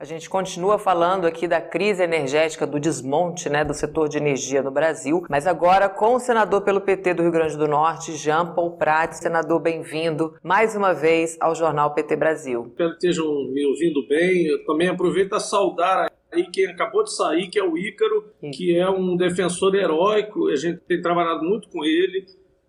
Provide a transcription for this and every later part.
A gente continua falando aqui da crise energética, do desmonte né, do setor de energia no Brasil, mas agora com o senador pelo PT do Rio Grande do Norte, Jean Paul Prat. Senador, bem-vindo mais uma vez ao Jornal PT Brasil. Espero que estejam me ouvindo bem. Eu também aproveito a saudar aí quem acabou de sair, que é o Ícaro, que é um defensor heróico. A gente tem trabalhado muito com ele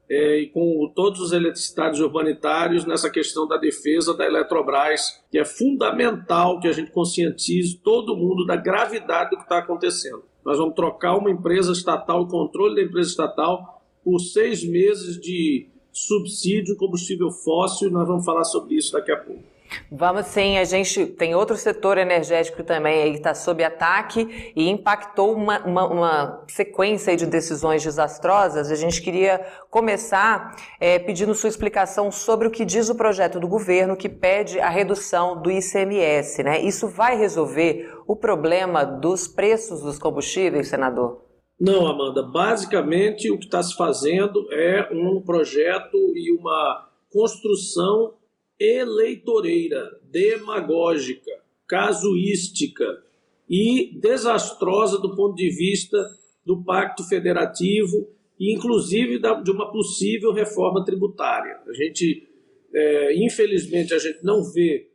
é, e com todos os eletricitários urbanitários nessa questão da defesa da Eletrobras, que é fundamental que a gente conscientize todo mundo da gravidade do que está acontecendo. Nós vamos trocar uma empresa estatal, o controle da empresa estatal, por seis meses de subsídio combustível fóssil, e nós vamos falar sobre isso daqui a pouco. Vamos sim, a gente tem outro setor energético também aí que está sob ataque e impactou uma, uma, uma, sequência de decisões desastrosas. A gente queria começar é, pedindo sua explicação sobre o que diz o projeto do governo que pede a redução do ICMS. Né? Isso vai resolver o problema dos preços dos combustíveis, senador? Não, Amanda. Basicamente, o que está se fazendo é um projeto e uma construção eleitoreira, demagógica, casuística e desastrosa do ponto de vista do pacto federativo e, inclusive, de uma possível reforma tributária. A gente, é, infelizmente, a gente não vê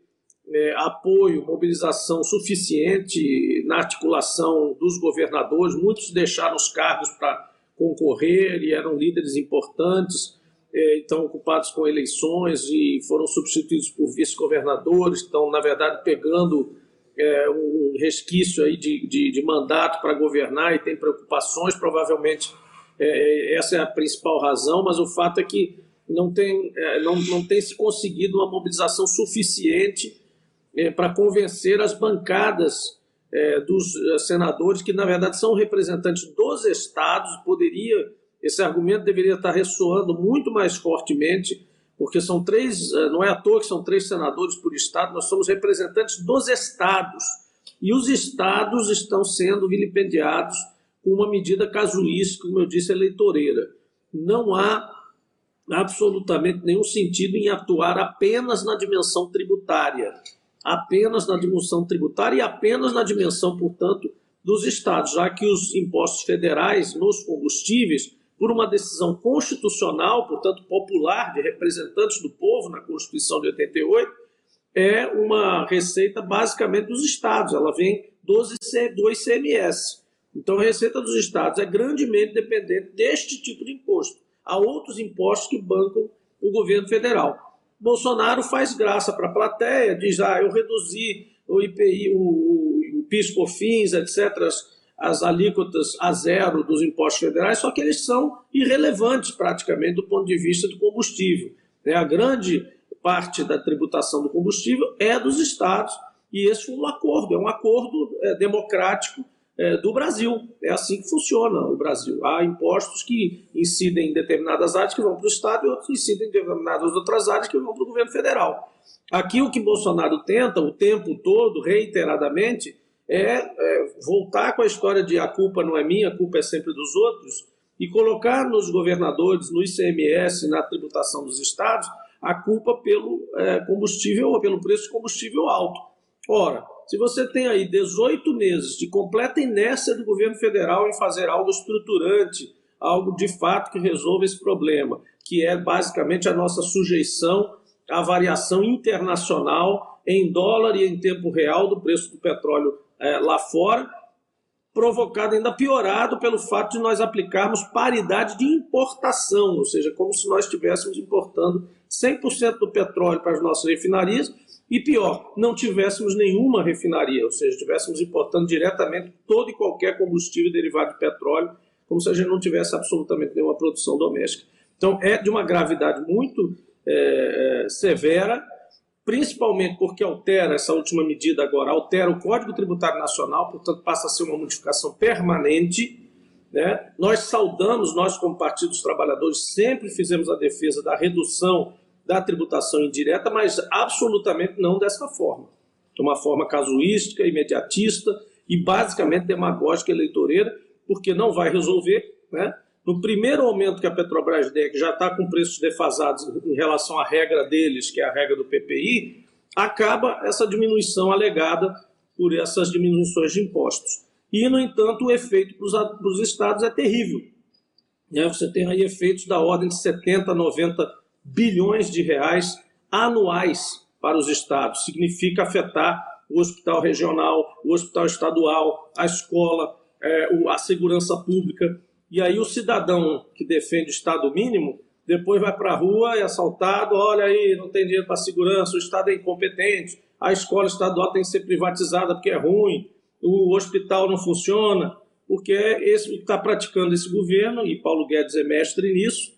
é, apoio, mobilização suficiente na articulação dos governadores. Muitos deixaram os cargos para concorrer e eram líderes importantes estão ocupados com eleições e foram substituídos por vice-governadores, estão, na verdade, pegando é, um resquício aí de, de, de mandato para governar e tem preocupações, provavelmente é, essa é a principal razão, mas o fato é que não tem, é, não, não tem se conseguido uma mobilização suficiente é, para convencer as bancadas é, dos senadores, que na verdade são representantes dos estados, poderia esse argumento deveria estar ressoando muito mais fortemente, porque são três, eh, não é à toa que são três senadores por estado, nós somos representantes dos estados. E os estados estão sendo vilipendiados com uma medida casuística, como eu disse, eleitoreira. Não há absolutamente nenhum sentido em atuar apenas na dimensão tributária, apenas na dimensão tributária e apenas na dimensão, portanto, dos estados, já que os impostos federais nos combustíveis por uma decisão constitucional, portanto popular, de representantes do povo na Constituição de 88, é uma receita basicamente dos estados, ela vem do ICMS. Então, a receita dos estados é grandemente dependente deste tipo de imposto. Há outros impostos que bancam o governo federal. Bolsonaro faz graça para a plateia, diz: ah, eu reduzi o IPI, o, o, o PIS-COFINS, etc., alíquotas a zero dos impostos federais, só que eles são irrelevantes praticamente do ponto de vista do combustível. Né? A grande parte da tributação do combustível é dos estados e esse foi um acordo, é um acordo é, democrático é, do Brasil. É assim que funciona o Brasil. Há impostos que incidem em determinadas áreas que vão para o Estado e outros incidem em determinadas outras áreas que vão para o governo federal. Aqui o que Bolsonaro tenta o tempo todo, reiteradamente, é, é voltar com a história de a culpa não é minha, a culpa é sempre dos outros, e colocar nos governadores, no ICMS, na tributação dos estados, a culpa pelo é, combustível ou pelo preço de combustível alto. Ora, se você tem aí 18 meses de completa inércia do governo federal em fazer algo estruturante, algo de fato que resolva esse problema, que é basicamente a nossa sujeição à variação internacional em dólar e em tempo real do preço do petróleo é, lá fora, provocado ainda piorado pelo fato de nós aplicarmos paridade de importação, ou seja, como se nós estivéssemos importando 100% do petróleo para as nossas refinarias e pior, não tivéssemos nenhuma refinaria, ou seja, estivéssemos importando diretamente todo e qualquer combustível derivado de petróleo, como se a gente não tivesse absolutamente nenhuma produção doméstica. Então é de uma gravidade muito é, severa principalmente porque altera essa última medida agora, altera o Código Tributário Nacional, portanto passa a ser uma modificação permanente. Né? Nós saudamos, nós como Partido dos Trabalhadores sempre fizemos a defesa da redução da tributação indireta, mas absolutamente não dessa forma. De uma forma casuística, imediatista e basicamente demagógica eleitoreira, porque não vai resolver, né? No primeiro aumento que a Petrobras der, que já está com preços defasados em relação à regra deles, que é a regra do PPI, acaba essa diminuição alegada por essas diminuições de impostos. E, no entanto, o efeito para os estados é terrível. Né? Você tem aí efeitos da ordem de 70, 90 bilhões de reais anuais para os estados. Significa afetar o hospital regional, o hospital estadual, a escola, é, a segurança pública. E aí o cidadão que defende o Estado mínimo depois vai para a rua, é assaltado, olha aí, não tem dinheiro para segurança, o Estado é incompetente, a escola estadual tem que ser privatizada porque é ruim, o hospital não funciona, porque esse que está praticando esse governo, e Paulo Guedes é mestre nisso,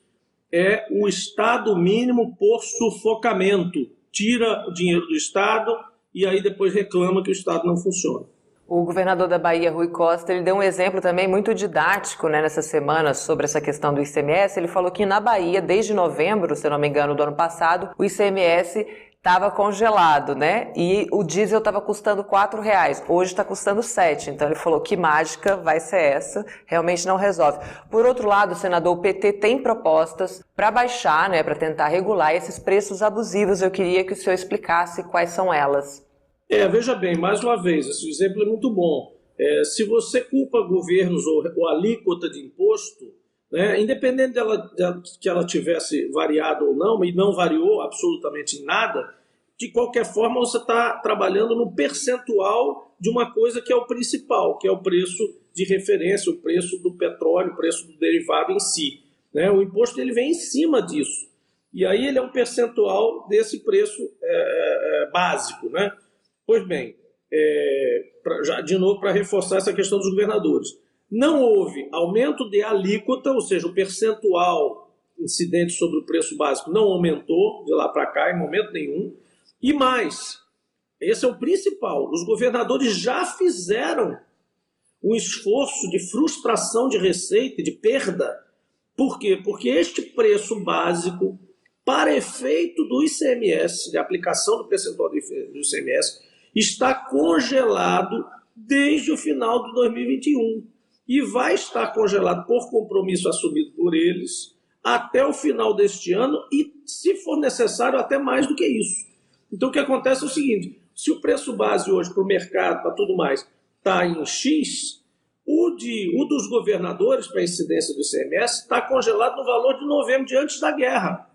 é o Estado mínimo por sufocamento. Tira o dinheiro do Estado e aí depois reclama que o Estado não funciona. O governador da Bahia, Rui Costa, ele deu um exemplo também muito didático né, nessa semana sobre essa questão do ICMS. Ele falou que na Bahia, desde novembro, se não me engano, do ano passado, o ICMS estava congelado, né? E o diesel estava custando quatro reais. Hoje está custando sete. Então ele falou que mágica vai ser essa. Realmente não resolve. Por outro lado, senador, o PT tem propostas para baixar, né? Para tentar regular esses preços abusivos. Eu queria que o senhor explicasse quais são elas. É, veja bem, mais uma vez, esse exemplo é muito bom. É, se você culpa governos ou, ou alíquota de imposto, né, independente dela, que ela tivesse variado ou não, e não variou absolutamente nada, de qualquer forma você está trabalhando no percentual de uma coisa que é o principal, que é o preço de referência, o preço do petróleo, o preço do derivado em si. Né? O imposto ele vem em cima disso. E aí ele é um percentual desse preço é, é, é básico. Né? Pois bem, é, pra, já de novo para reforçar essa questão dos governadores, não houve aumento de alíquota, ou seja, o percentual incidente sobre o preço básico não aumentou de lá para cá em momento nenhum. E mais, esse é o principal, os governadores já fizeram um esforço de frustração de receita, de perda. Por quê? Porque este preço básico, para efeito do ICMS, de aplicação do percentual do ICMS, está congelado desde o final de 2021 e vai estar congelado por compromisso assumido por eles até o final deste ano e, se for necessário, até mais do que isso. Então, o que acontece é o seguinte: se o preço base hoje para o mercado, para tudo mais, está em X, o, de, o dos governadores para incidência do ICMS está congelado no valor de novembro, diante da guerra,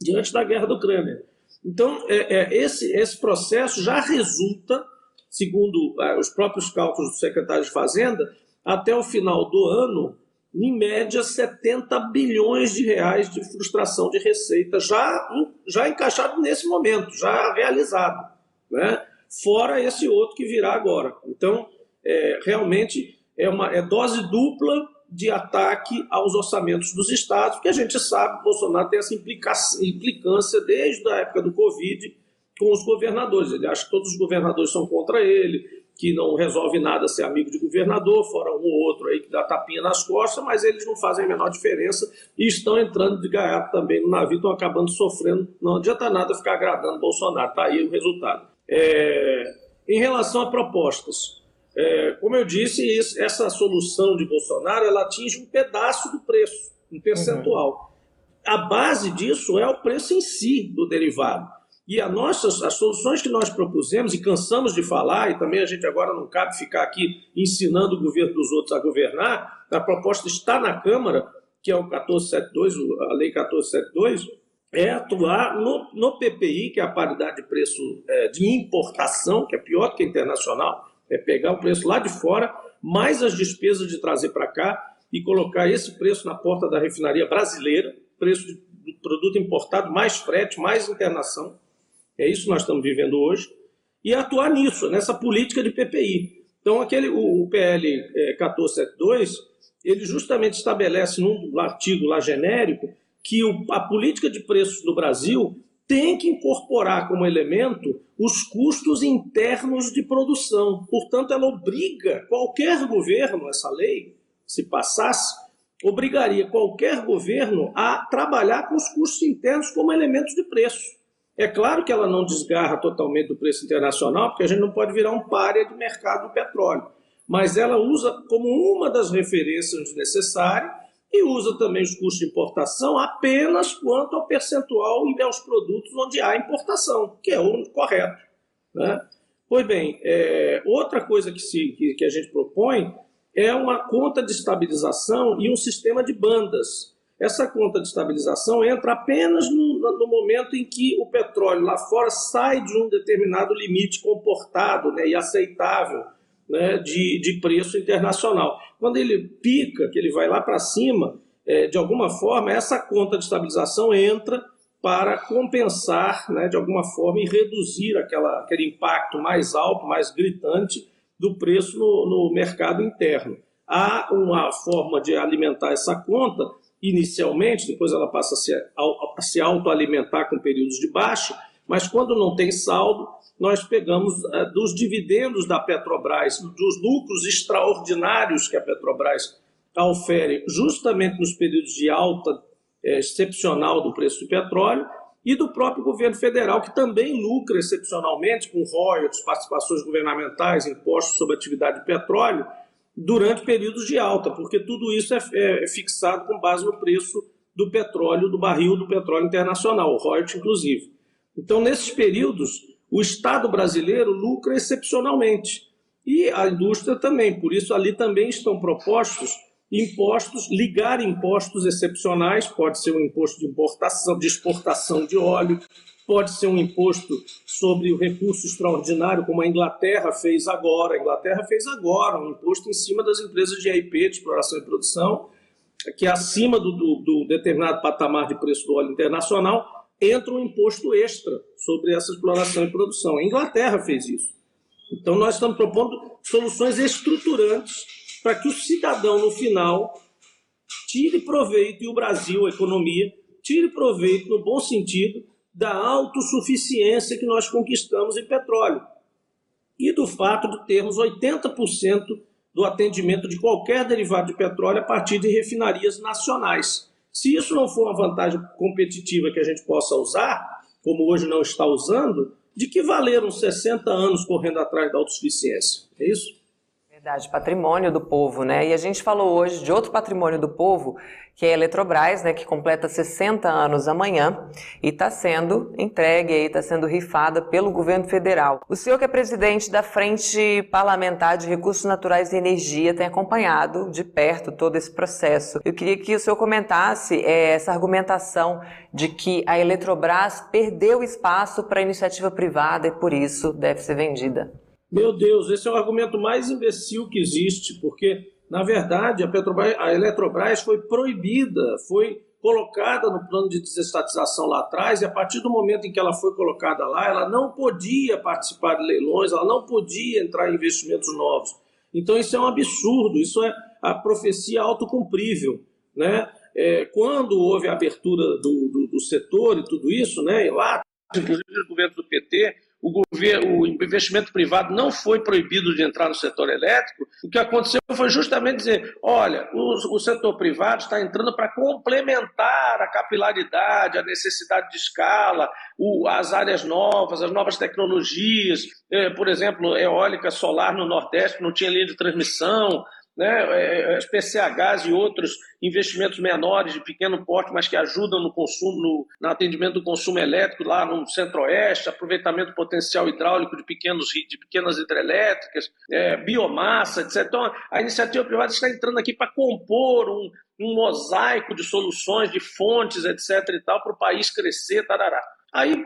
diante da guerra do Ucrânia. Então, é, é, esse, esse processo já resulta, segundo é, os próprios cálculos do secretário de Fazenda, até o final do ano, em média, 70 bilhões de reais de frustração de receita, já, já encaixado nesse momento, já realizado. Né? Fora esse outro que virá agora. Então, é, realmente é uma é dose dupla de ataque aos orçamentos dos estados, porque a gente sabe que Bolsonaro tem essa implicância desde a época do Covid com os governadores. Ele acha que todos os governadores são contra ele, que não resolve nada ser amigo de governador, fora um ou outro aí que dá tapinha nas costas, mas eles não fazem a menor diferença e estão entrando de gaiato também no navio, estão acabando sofrendo. Não adianta nada ficar agradando Bolsonaro, está aí o resultado. É... Em relação a propostas, é, como eu disse, essa solução de Bolsonaro ela atinge um pedaço do preço, um percentual. Uhum. A base disso é o preço em si do derivado. E a nossas, as soluções que nós propusemos, e cansamos de falar, e também a gente agora não cabe ficar aqui ensinando o governo dos outros a governar, a proposta está na Câmara, que é o 1472, a Lei 1472, é atuar no, no PPI, que é a paridade de preço é, de importação, que é pior do que internacional, é pegar o preço lá de fora, mais as despesas de trazer para cá e colocar esse preço na porta da refinaria brasileira, preço de produto importado, mais frete, mais internação. É isso que nós estamos vivendo hoje. E atuar nisso, nessa política de PPI. Então, aquele, o, PL é, 1472, ele justamente estabelece num artigo lá genérico que a política de preços no Brasil tem que incorporar como elemento os custos internos de produção. Portanto, ela obriga qualquer governo, essa lei, se passasse, obrigaria qualquer governo a trabalhar com os custos internos como elementos de preço. É claro que ela não desgarra totalmente do preço internacional, porque a gente não pode virar um párea de mercado do petróleo, mas ela usa como uma das referências necessárias e usa também os custos de importação apenas quanto ao percentual e aos produtos onde há importação, que é o correto. Né? Pois bem, é, outra coisa que, se, que, que a gente propõe é uma conta de estabilização e um sistema de bandas. Essa conta de estabilização entra apenas no, no, momento em que o petróleo lá fora sai de um determinado limite comportado né, e aceitável né, de, de preço internacional. Quando ele pica, que ele vai lá para cima, é, de alguma forma, essa conta de estabilização entra para compensar, né, de alguma forma, e reduzir aquela, aquele impacto mais alto, mais gritante do preço no, no mercado interno. Há uma forma de alimentar essa conta inicialmente, depois ela passa a se, a se autoalimentar com períodos de baixa, mas quando não tem saldo, nós pegamos uh, dos dividendos da Petrobras, dos lucros extraordinários que a Petrobras ofere justamente nos períodos de alta é, excepcional do preço do petróleo, e do próprio governo federal, que também lucra excepcionalmente com royalties, participações governamentais, impostos sobre atividade de petróleo, durante períodos de alta, porque tudo isso é, é, é fixado com base no preço do petróleo, do barril do petróleo internacional, o royalties inclusive. Então, nesses períodos, o Estado brasileiro lucra excepcionalmente. E a indústria também, por isso ali também estão propostos impostos, ligar impostos excepcionais, pode ser um imposto de importação, de exportação de óleo, pode ser um imposto sobre o recurso extraordinário, como a Inglaterra fez agora. A Inglaterra fez agora um imposto em cima das empresas de IP, de exploração e produção, que acima do, do, do determinado patamar de preço do óleo internacional, entra um imposto extra sobre essa exploração e produção. A Inglaterra fez isso. Então, nós estamos propondo soluções estruturantes para que o cidadão, no final, tire proveito, e o Brasil, a economia, tire proveito, no bom sentido, da autossuficiência que nós conquistamos em petróleo e do fato de termos 80% do atendimento de qualquer derivado de petróleo a partir de refinarias nacionais. Se isso não for uma vantagem competitiva que a gente possa usar, como hoje não está usando, de que valeram 60 anos correndo atrás da autossuficiência? É isso? Patrimônio do povo, né? E a gente falou hoje de outro patrimônio do povo, que é a Eletrobras, né, que completa 60 anos amanhã e está sendo entregue aí, está sendo rifada pelo governo federal. O senhor que é presidente da Frente Parlamentar de Recursos Naturais e Energia tem acompanhado de perto todo esse processo. Eu queria que o senhor comentasse é, essa argumentação de que a Eletrobras perdeu espaço para iniciativa privada e por isso deve ser vendida. Meu Deus, esse é o argumento mais imbecil que existe, porque, na verdade, a, Petrobras, a Eletrobras foi proibida, foi colocada no plano de desestatização lá atrás, e a partir do momento em que ela foi colocada lá, ela não podia participar de leilões, ela não podia entrar em investimentos novos. Então, isso é um absurdo, isso é a profecia autocumprível. Né? É, quando houve a abertura do, do, do setor e tudo isso, né, lá, inclusive no governo do PT, o, governo, o investimento privado não foi proibido de entrar no setor elétrico, o que aconteceu foi justamente dizer: olha, o, o setor privado está entrando para complementar a capilaridade, a necessidade de escala, o, as áreas novas, as novas tecnologias, eh, por exemplo, eólica solar no Nordeste, não tinha linha de transmissão, né, é, PCHs e outros investimentos menores de pequeno porte, mas que ajudam no consumo, no, no atendimento do consumo elétrico lá no centro-oeste, aproveitamento potencial hidráulico de, pequenos, de pequenas hidrelétricas, é, biomassa, etc. Então, a iniciativa privada está entrando aqui para compor um, um mosaico de soluções, de fontes, etc. e tal, para o país crescer, tarará. Aí,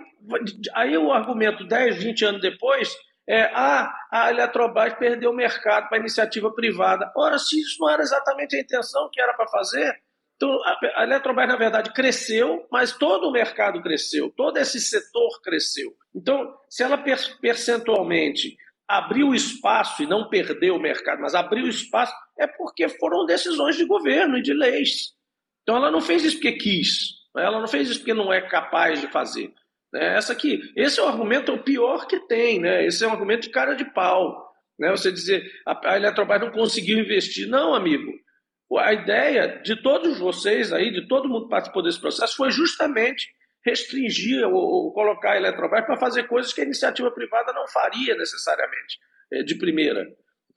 aí o argumento 10, 20 anos depois é, ah, a Eletrobras perdeu o mercado para iniciativa privada. Ora, se isso não era exatamente a intenção que era para fazer, então a Eletrobras, na verdade, cresceu, mas todo o mercado cresceu, todo esse setor cresceu. Então, se ela percentualmente abriu espaço e não perdeu o mercado, mas abriu espaço, é porque foram decisões de governo e de leis. Então, ela não fez isso porque quis, ela não fez isso porque não é capaz de fazer. Né? Essa aqui, esse é o argumento o pior que tem, né? Esse é um argumento de cara de pau, né? Você dizer a, a Eletrobras não conseguiu investir, não, amigo. A ideia de todos vocês aí, de todo mundo que participou desse processo, foi justamente restringir ou, ou colocar a Eletrobras para fazer coisas que a iniciativa privada não faria necessariamente eh, de primeira.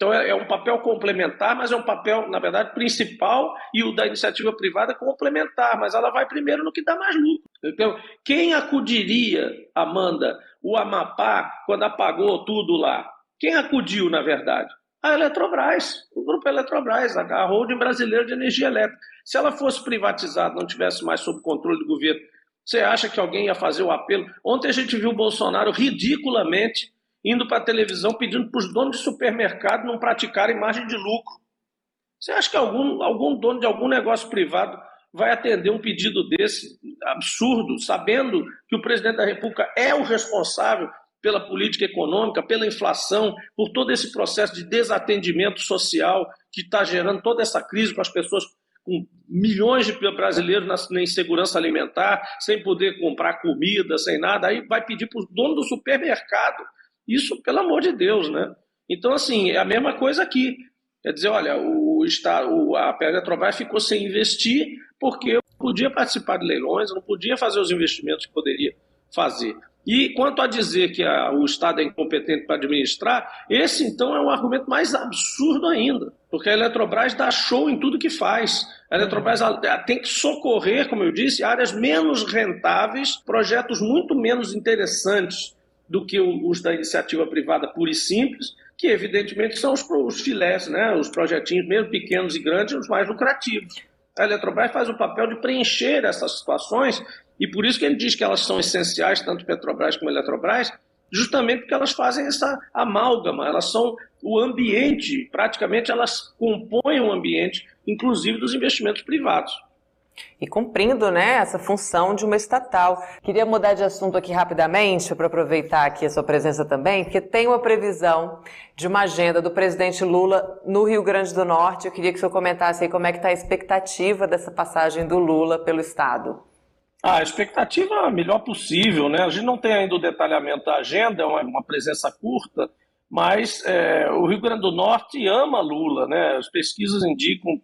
Então é, é, um papel complementar, mas é um papel, na verdade, principal e o da iniciativa privada complementar, mas ela vai primeiro no que dá mais lucro. Então, quem acudiria, Amanda, o Amapá, quando apagou tudo lá? Quem acudiu, na verdade? A Eletrobras, o grupo Eletrobras, a holding brasileira de energia elétrica. Se ela fosse privatizada, não tivesse mais sob controle do governo, você acha que alguém ia fazer o apelo? Ontem a gente viu o Bolsonaro ridiculamente indo para a televisão pedindo para os donos de supermercado não praticarem margem de lucro. Você acha que algum, algum dono de algum negócio privado vai atender um pedido desse absurdo, sabendo que o presidente da República é o responsável pela política econômica, pela inflação, por todo esse processo de desatendimento social que está gerando toda essa crise com as pessoas com milhões de brasileiros na, insegurança alimentar, sem poder comprar comida, sem nada, aí vai pedir para o dono do supermercado isso, pelo amor de Deus, né? Então, assim, é a mesma coisa aqui. Quer dizer, olha, o Estado, a Petrobras ficou sem investir porque eu podia participar de leilões, eu não podia fazer os investimentos que poderia fazer. E quanto a dizer que a, o Estado é incompetente para administrar, esse então é um argumento mais absurdo ainda, porque a Eletrobras dá show em tudo que faz. A Eletrobras tem que socorrer, como eu disse, áreas menos rentáveis, projetos muito menos interessantes do que os da iniciativa privada pura e simples, que evidentemente são os, os filés, né, os projetinhos mesmo pequenos e grandes, os mais lucrativos. A Eletrobras faz o papel de preencher essas situações e por isso que ele diz que elas são essenciais, tanto Petrobras como Eletrobras, justamente porque elas fazem essa amálgama, elas são o ambiente, praticamente elas compõem o ambiente, inclusive dos investimentos privados. E cumprindo né, essa função de uma estatal. Queria mudar de assunto aqui rapidamente, para aproveitar aqui a sua presença também, porque tem uma previsão de uma agenda do presidente Lula no Rio Grande do Norte. Eu queria que o senhor comentasse aí como é que está a expectativa dessa passagem do Lula pelo Estado. Ah, a expectativa é a melhor possível, né? A gente não tem ainda o detalhamento da agenda, é uma, presença curta, mas é, o Rio Grande do Norte ama Lula, né? As pesquisas indicam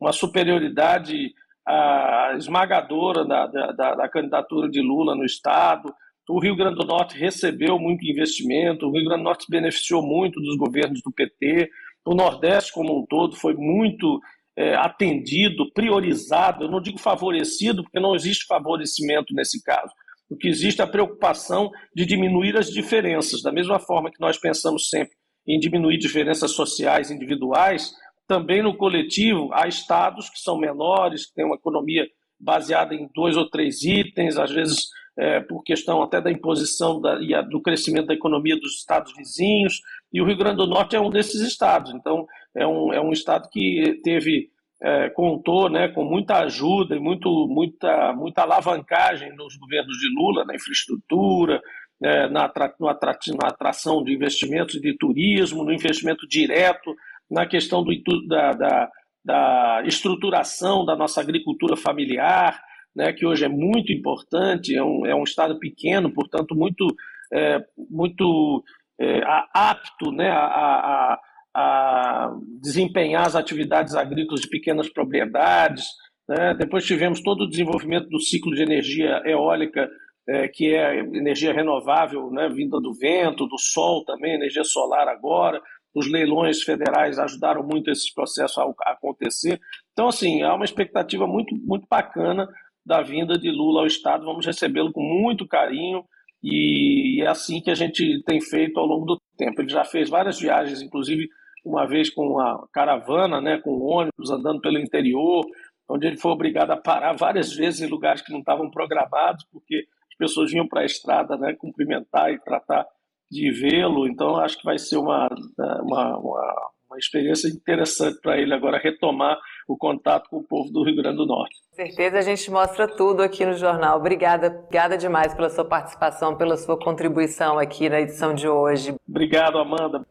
uma superioridade a esmagadora da, da, da, candidatura de Lula no Estado. O Rio Grande do Norte recebeu muito investimento, o Rio Grande do Norte beneficiou muito dos governos do PT, o Nordeste como um todo foi muito é, atendido, priorizado, eu não digo favorecido, porque não existe favorecimento nesse caso. O que existe é a preocupação de diminuir as diferenças, da mesma forma que nós pensamos sempre em diminuir diferenças sociais individuais, também no coletivo, há estados que são menores, que têm uma economia baseada em dois ou três itens, às vezes é, por questão até da imposição da, e a, do crescimento da economia dos estados vizinhos, e o Rio Grande do Norte é um desses estados. Então, é um, é um estado que teve, é, contou né, com muita ajuda e muito, muita, muita alavancagem nos governos de Lula, na infraestrutura, é, na, na atração de investimentos de turismo, no investimento direto na questão do, da, da, da estruturação da nossa agricultura familiar, né, que hoje é muito importante, é um, é um estado pequeno, portanto, muito, é, muito é, apto né, a, a, a, desempenhar as atividades agrícolas de pequenas propriedades. Né? Depois tivemos todo o desenvolvimento do ciclo de energia eólica, é, que é energia renovável, né, vinda do vento, do sol também, energia solar agora os leilões federais ajudaram muito esse processo a acontecer. Então, assim, há uma expectativa muito, muito bacana da vinda de Lula ao Estado. Vamos recebê-lo com muito carinho e é assim que a gente tem feito ao longo do tempo. Ele já fez várias viagens, inclusive uma vez com a caravana, né, com ônibus, andando pelo interior, onde ele foi obrigado a parar várias vezes em lugares que não estavam programados, porque as pessoas vinham para a estrada né, cumprimentar e tratar de vê-lo, então acho que vai ser uma, né, uma, uma, uma experiência interessante para ele agora retomar o contato com o povo do Rio Grande do Norte. Com certeza a gente mostra tudo aqui no jornal. Obrigada, obrigada demais pela sua participação, pela sua contribuição aqui na edição de hoje. Obrigado, Amanda.